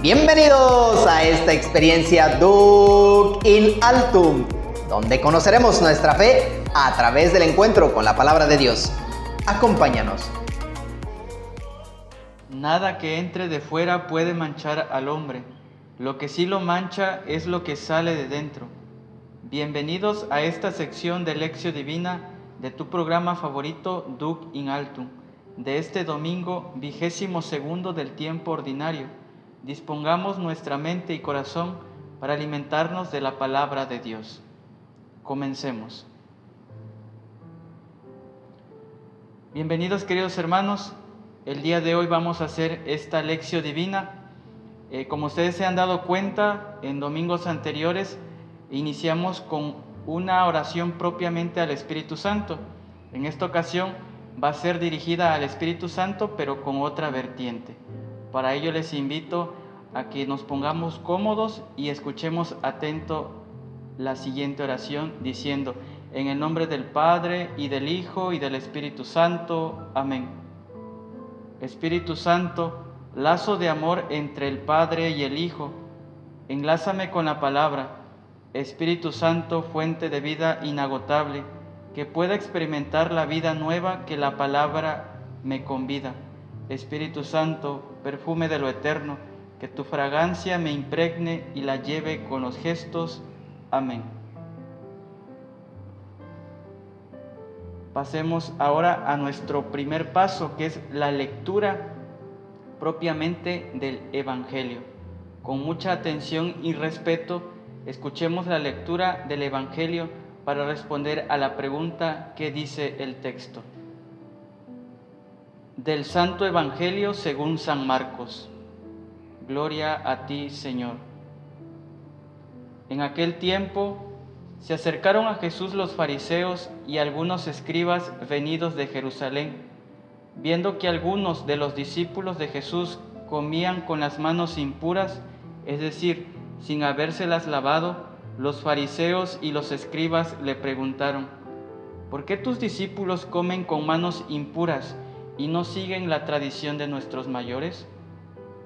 Bienvenidos a esta experiencia Duc in Altum, donde conoceremos nuestra fe a través del encuentro con la palabra de Dios. Acompáñanos. Nada que entre de fuera puede manchar al hombre. Lo que sí lo mancha es lo que sale de dentro. Bienvenidos a esta sección de Lección Divina de tu programa favorito Duc in Altum, de este domingo vigésimo segundo del tiempo ordinario. Dispongamos nuestra mente y corazón para alimentarnos de la palabra de Dios. Comencemos. Bienvenidos queridos hermanos, el día de hoy vamos a hacer esta lección divina. Eh, como ustedes se han dado cuenta, en domingos anteriores iniciamos con una oración propiamente al Espíritu Santo. En esta ocasión va a ser dirigida al Espíritu Santo, pero con otra vertiente. Para ello les invito a que nos pongamos cómodos y escuchemos atento la siguiente oración diciendo, en el nombre del Padre y del Hijo y del Espíritu Santo. Amén. Espíritu Santo, lazo de amor entre el Padre y el Hijo, enlázame con la palabra. Espíritu Santo, fuente de vida inagotable, que pueda experimentar la vida nueva que la palabra me convida. Espíritu Santo, perfume de lo eterno, que tu fragancia me impregne y la lleve con los gestos. Amén. Pasemos ahora a nuestro primer paso, que es la lectura propiamente del Evangelio. Con mucha atención y respeto, escuchemos la lectura del Evangelio para responder a la pregunta que dice el texto. Del Santo Evangelio según San Marcos. Gloria a ti, Señor. En aquel tiempo se acercaron a Jesús los fariseos y algunos escribas venidos de Jerusalén, viendo que algunos de los discípulos de Jesús comían con las manos impuras, es decir, sin habérselas lavado, los fariseos y los escribas le preguntaron, ¿por qué tus discípulos comen con manos impuras y no siguen la tradición de nuestros mayores?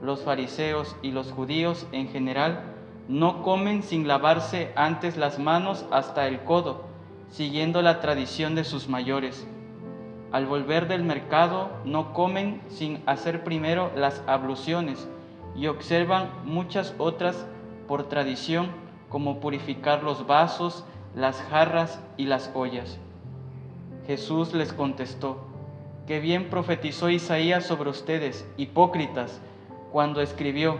Los fariseos y los judíos en general no comen sin lavarse antes las manos hasta el codo, siguiendo la tradición de sus mayores. Al volver del mercado no comen sin hacer primero las abluciones y observan muchas otras por tradición, como purificar los vasos, las jarras y las ollas. Jesús les contestó, que bien profetizó Isaías sobre ustedes, hipócritas, cuando escribió,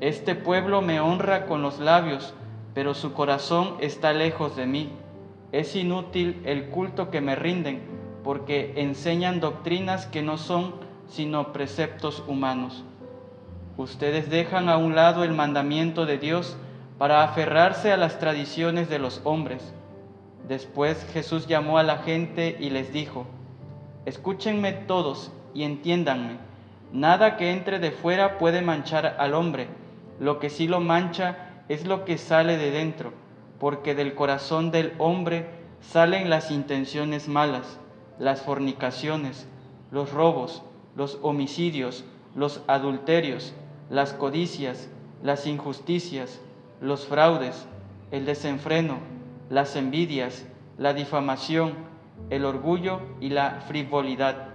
este pueblo me honra con los labios, pero su corazón está lejos de mí. Es inútil el culto que me rinden, porque enseñan doctrinas que no son sino preceptos humanos. Ustedes dejan a un lado el mandamiento de Dios para aferrarse a las tradiciones de los hombres. Después Jesús llamó a la gente y les dijo, Escúchenme todos y entiéndanme, nada que entre de fuera puede manchar al hombre. Lo que sí lo mancha es lo que sale de dentro, porque del corazón del hombre salen las intenciones malas, las fornicaciones, los robos, los homicidios, los adulterios, las codicias, las injusticias, los fraudes, el desenfreno, las envidias, la difamación, el orgullo y la frivolidad.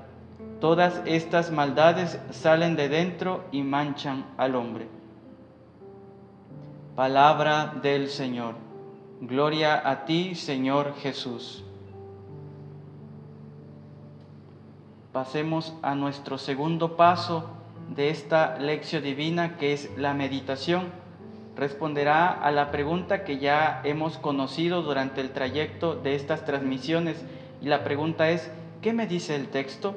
Todas estas maldades salen de dentro y manchan al hombre. Palabra del Señor. Gloria a ti, Señor Jesús. Pasemos a nuestro segundo paso de esta lección divina, que es la meditación. Responderá a la pregunta que ya hemos conocido durante el trayecto de estas transmisiones. Y la pregunta es, ¿qué me dice el texto?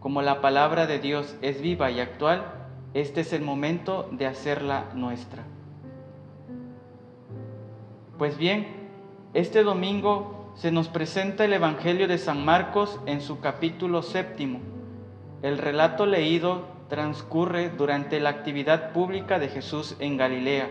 Como la palabra de Dios es viva y actual, este es el momento de hacerla nuestra. Pues bien, este domingo se nos presenta el Evangelio de San Marcos en su capítulo séptimo. El relato leído transcurre durante la actividad pública de Jesús en Galilea.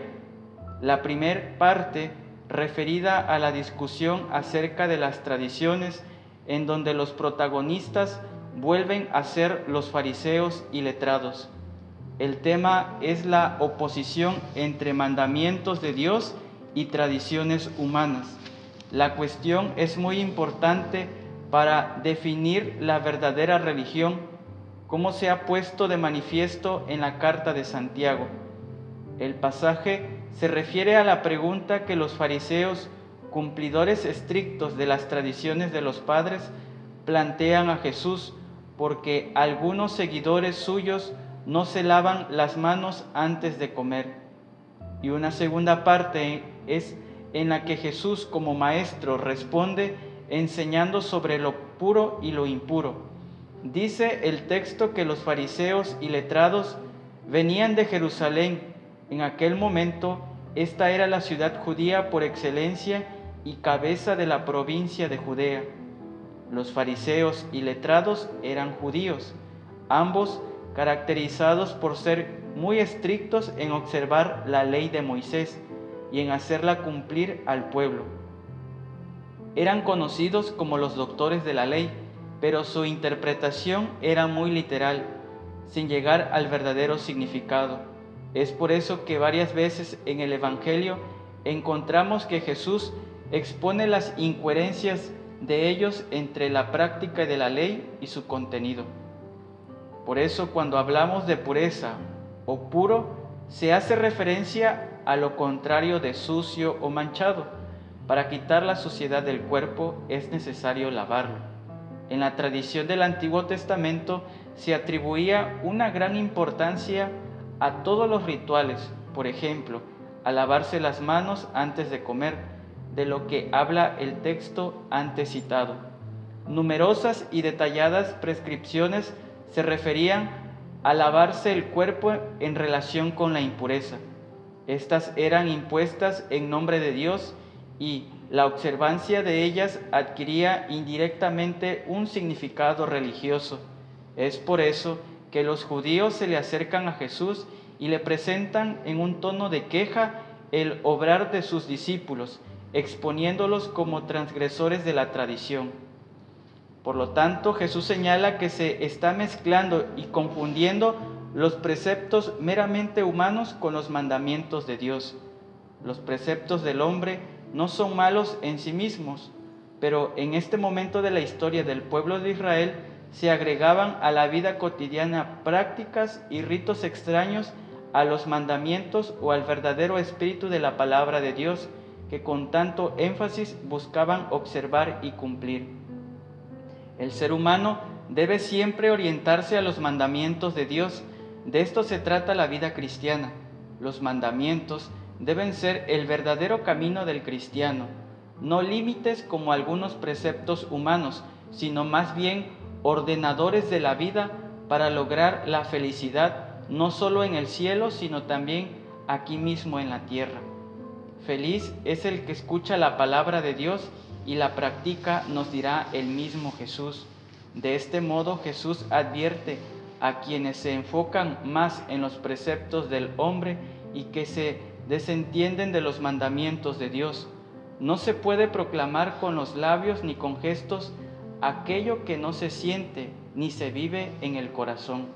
La primer parte referida a la discusión acerca de las tradiciones en donde los protagonistas vuelven a ser los fariseos y letrados. El tema es la oposición entre mandamientos de Dios y tradiciones humanas. La cuestión es muy importante para definir la verdadera religión, como se ha puesto de manifiesto en la carta de Santiago. El pasaje se refiere a la pregunta que los fariseos, cumplidores estrictos de las tradiciones de los padres, plantean a Jesús porque algunos seguidores suyos no se lavan las manos antes de comer. Y una segunda parte es en la que Jesús como maestro responde enseñando sobre lo puro y lo impuro. Dice el texto que los fariseos y letrados venían de Jerusalén. En aquel momento esta era la ciudad judía por excelencia y cabeza de la provincia de Judea. Los fariseos y letrados eran judíos, ambos caracterizados por ser muy estrictos en observar la ley de Moisés y en hacerla cumplir al pueblo. Eran conocidos como los doctores de la ley, pero su interpretación era muy literal, sin llegar al verdadero significado. Es por eso que varias veces en el Evangelio encontramos que Jesús expone las incoherencias de ellos entre la práctica de la ley y su contenido. Por eso cuando hablamos de pureza o puro, se hace referencia a lo contrario de sucio o manchado. Para quitar la suciedad del cuerpo es necesario lavarlo. En la tradición del Antiguo Testamento se atribuía una gran importancia a todos los rituales, por ejemplo, a lavarse las manos antes de comer, de lo que habla el texto antes citado. Numerosas y detalladas prescripciones se referían a lavarse el cuerpo en relación con la impureza. Estas eran impuestas en nombre de Dios y la observancia de ellas adquiría indirectamente un significado religioso. Es por eso que los judíos se le acercan a Jesús y le presentan en un tono de queja el obrar de sus discípulos, exponiéndolos como transgresores de la tradición. Por lo tanto, Jesús señala que se está mezclando y confundiendo los preceptos meramente humanos con los mandamientos de Dios. Los preceptos del hombre no son malos en sí mismos, pero en este momento de la historia del pueblo de Israel se agregaban a la vida cotidiana prácticas y ritos extraños a los mandamientos o al verdadero espíritu de la palabra de Dios que con tanto énfasis buscaban observar y cumplir. El ser humano debe siempre orientarse a los mandamientos de Dios, de esto se trata la vida cristiana. Los mandamientos deben ser el verdadero camino del cristiano, no límites como algunos preceptos humanos, sino más bien ordenadores de la vida para lograr la felicidad, no solo en el cielo, sino también aquí mismo en la tierra. Feliz es el que escucha la palabra de Dios y la practica, nos dirá el mismo Jesús. De este modo Jesús advierte a quienes se enfocan más en los preceptos del hombre y que se desentienden de los mandamientos de Dios. No se puede proclamar con los labios ni con gestos aquello que no se siente ni se vive en el corazón.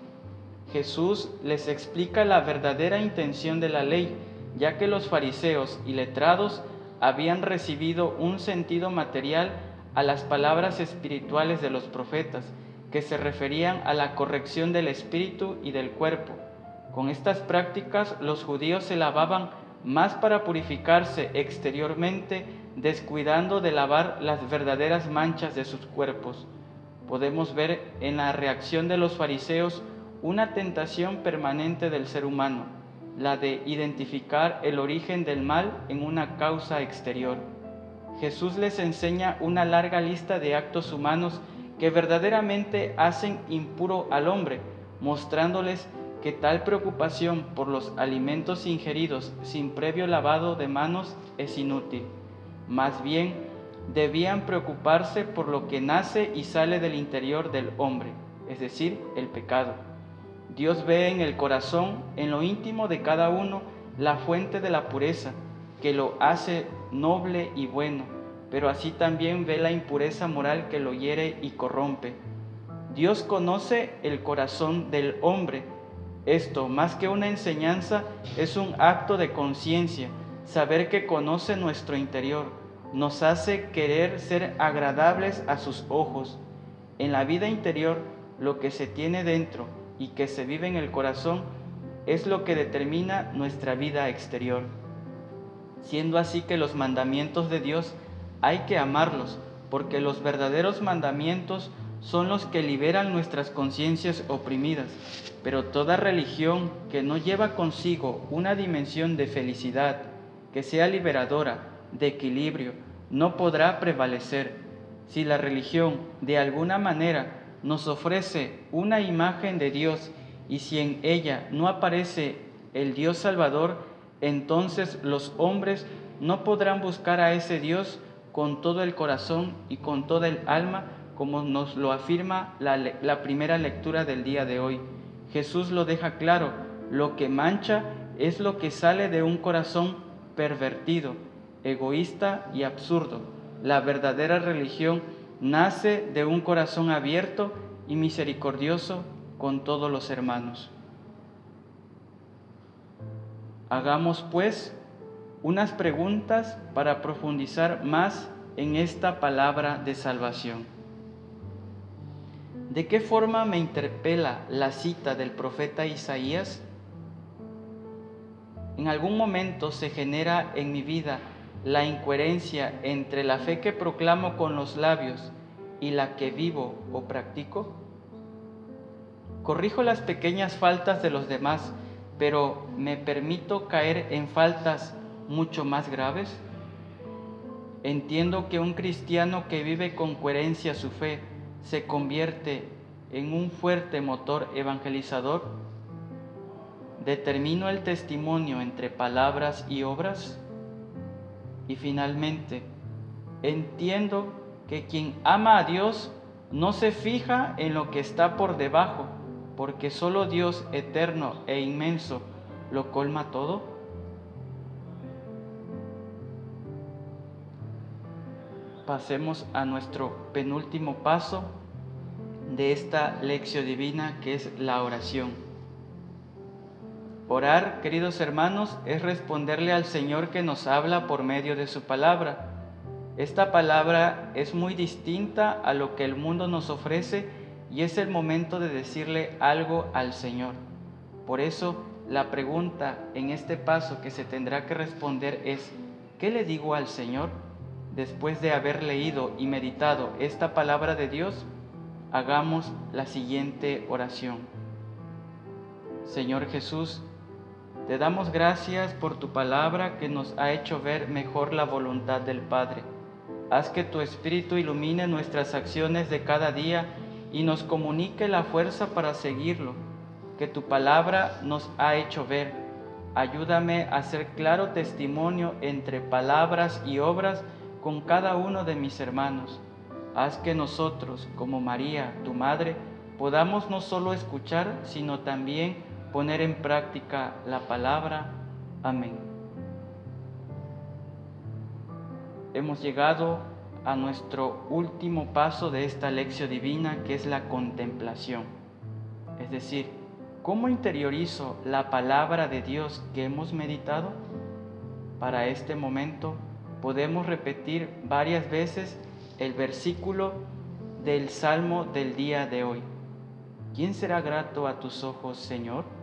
Jesús les explica la verdadera intención de la ley, ya que los fariseos y letrados habían recibido un sentido material a las palabras espirituales de los profetas, que se referían a la corrección del espíritu y del cuerpo. Con estas prácticas los judíos se lavaban más para purificarse exteriormente, descuidando de lavar las verdaderas manchas de sus cuerpos. Podemos ver en la reacción de los fariseos una tentación permanente del ser humano, la de identificar el origen del mal en una causa exterior. Jesús les enseña una larga lista de actos humanos que verdaderamente hacen impuro al hombre, mostrándoles que tal preocupación por los alimentos ingeridos sin previo lavado de manos es inútil. Más bien, debían preocuparse por lo que nace y sale del interior del hombre, es decir, el pecado. Dios ve en el corazón, en lo íntimo de cada uno, la fuente de la pureza, que lo hace noble y bueno pero así también ve la impureza moral que lo hiere y corrompe. Dios conoce el corazón del hombre, Esto, más que una enseñanza, es un acto de conciencia, saber que conoce nuestro interior, nos hace querer ser agradables a sus ojos. En la vida interior, lo que se tiene dentro y que se vive en el corazón es lo que determina nuestra vida exterior. Siendo así que los mandamientos de Dios hay que amarlos, porque los verdaderos mandamientos son los que liberan nuestras conciencias oprimidas, pero toda religión que no lleva consigo una dimensión de felicidad, que sea liberadora, de equilibrio, no podrá prevalecer. Si la religión de alguna manera nos ofrece una imagen de Dios y si en ella no aparece el Dios Salvador, entonces los hombres no podrán buscar a ese Dios con todo el corazón y con toda el alma, como nos lo afirma la, primera lectura del día de hoy. Jesús lo deja claro, lo que mancha es lo que sale de un corazón pervertido, egoísta y absurdo. La verdadera religión nace de un corazón abierto y misericordioso con todos los hermanos. Hagamos pues unas preguntas para profundizar más en esta palabra de salvación. ¿De qué forma me interpela la cita del profeta Isaías? En algún momento se genera en mi vida la incoherencia entre la fe que proclamo con los labios y la que vivo o practico. Corrijo las pequeñas faltas de los demás, pero me permito caer en faltas mucho más graves. Entiendo que un cristiano que vive con coherencia su fe se convierte en un fuerte motor evangelizador? ¿Determino el testimonio entre palabras y obras? Y finalmente, entiendo que quien ama a Dios no se fija en lo que está por debajo, porque solo Dios eterno e inmenso lo colma todo. pasemos a nuestro penúltimo paso de esta lección divina que es la oración. Orar, queridos hermanos, es responderle al Señor que nos habla por medio de su palabra. Esta palabra es muy distinta a lo que el mundo nos ofrece y es el momento de decirle algo al Señor. Por eso la pregunta en este paso que se tendrá que responder es, ¿qué le digo al Señor? después de haber leído y meditado esta palabra de Dios, hagamos la siguiente oración. Señor Jesús, te damos gracias por tu palabra que nos ha hecho ver mejor la voluntad del Padre. Haz que tu Espíritu ilumine nuestras acciones de cada día y nos comunique la fuerza para seguirlo, que tu palabra nos ha hecho ver. Ayúdame a ser claro testimonio entre palabras y obras con cada uno de mis hermanos. Haz que nosotros, como María, tu Madre, podamos no solo escuchar, sino también poner en práctica la palabra. Amén. Hemos llegado a nuestro último paso de esta lección divina, que es la contemplación. Es decir, ¿cómo interiorizo la palabra de Dios que hemos meditado? Para este momento podemos repetir varias veces el versículo del Salmo del día de hoy. ¿Quién será grato a tus ojos, Señor?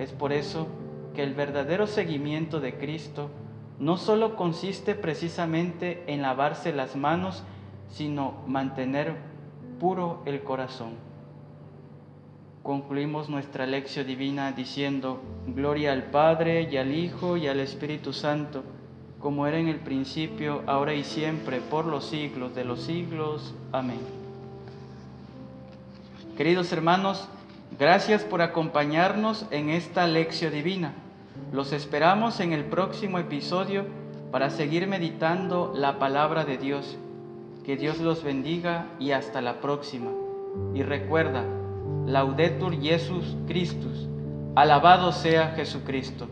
Es por eso que el verdadero seguimiento de Cristo no solo consiste precisamente en lavarse las manos, sino mantener puro el corazón. Concluimos nuestra lección divina diciendo, Gloria al Padre y al Hijo y al Espíritu Santo como era en el principio, ahora y siempre, por los siglos de los siglos. Amén. Queridos hermanos, gracias por acompañarnos en esta lección divina. Los esperamos en el próximo episodio para seguir meditando la palabra de Dios. Que Dios los bendiga y hasta la próxima. Y recuerda, Laudetur Jesus Christus, alabado sea Jesucristo.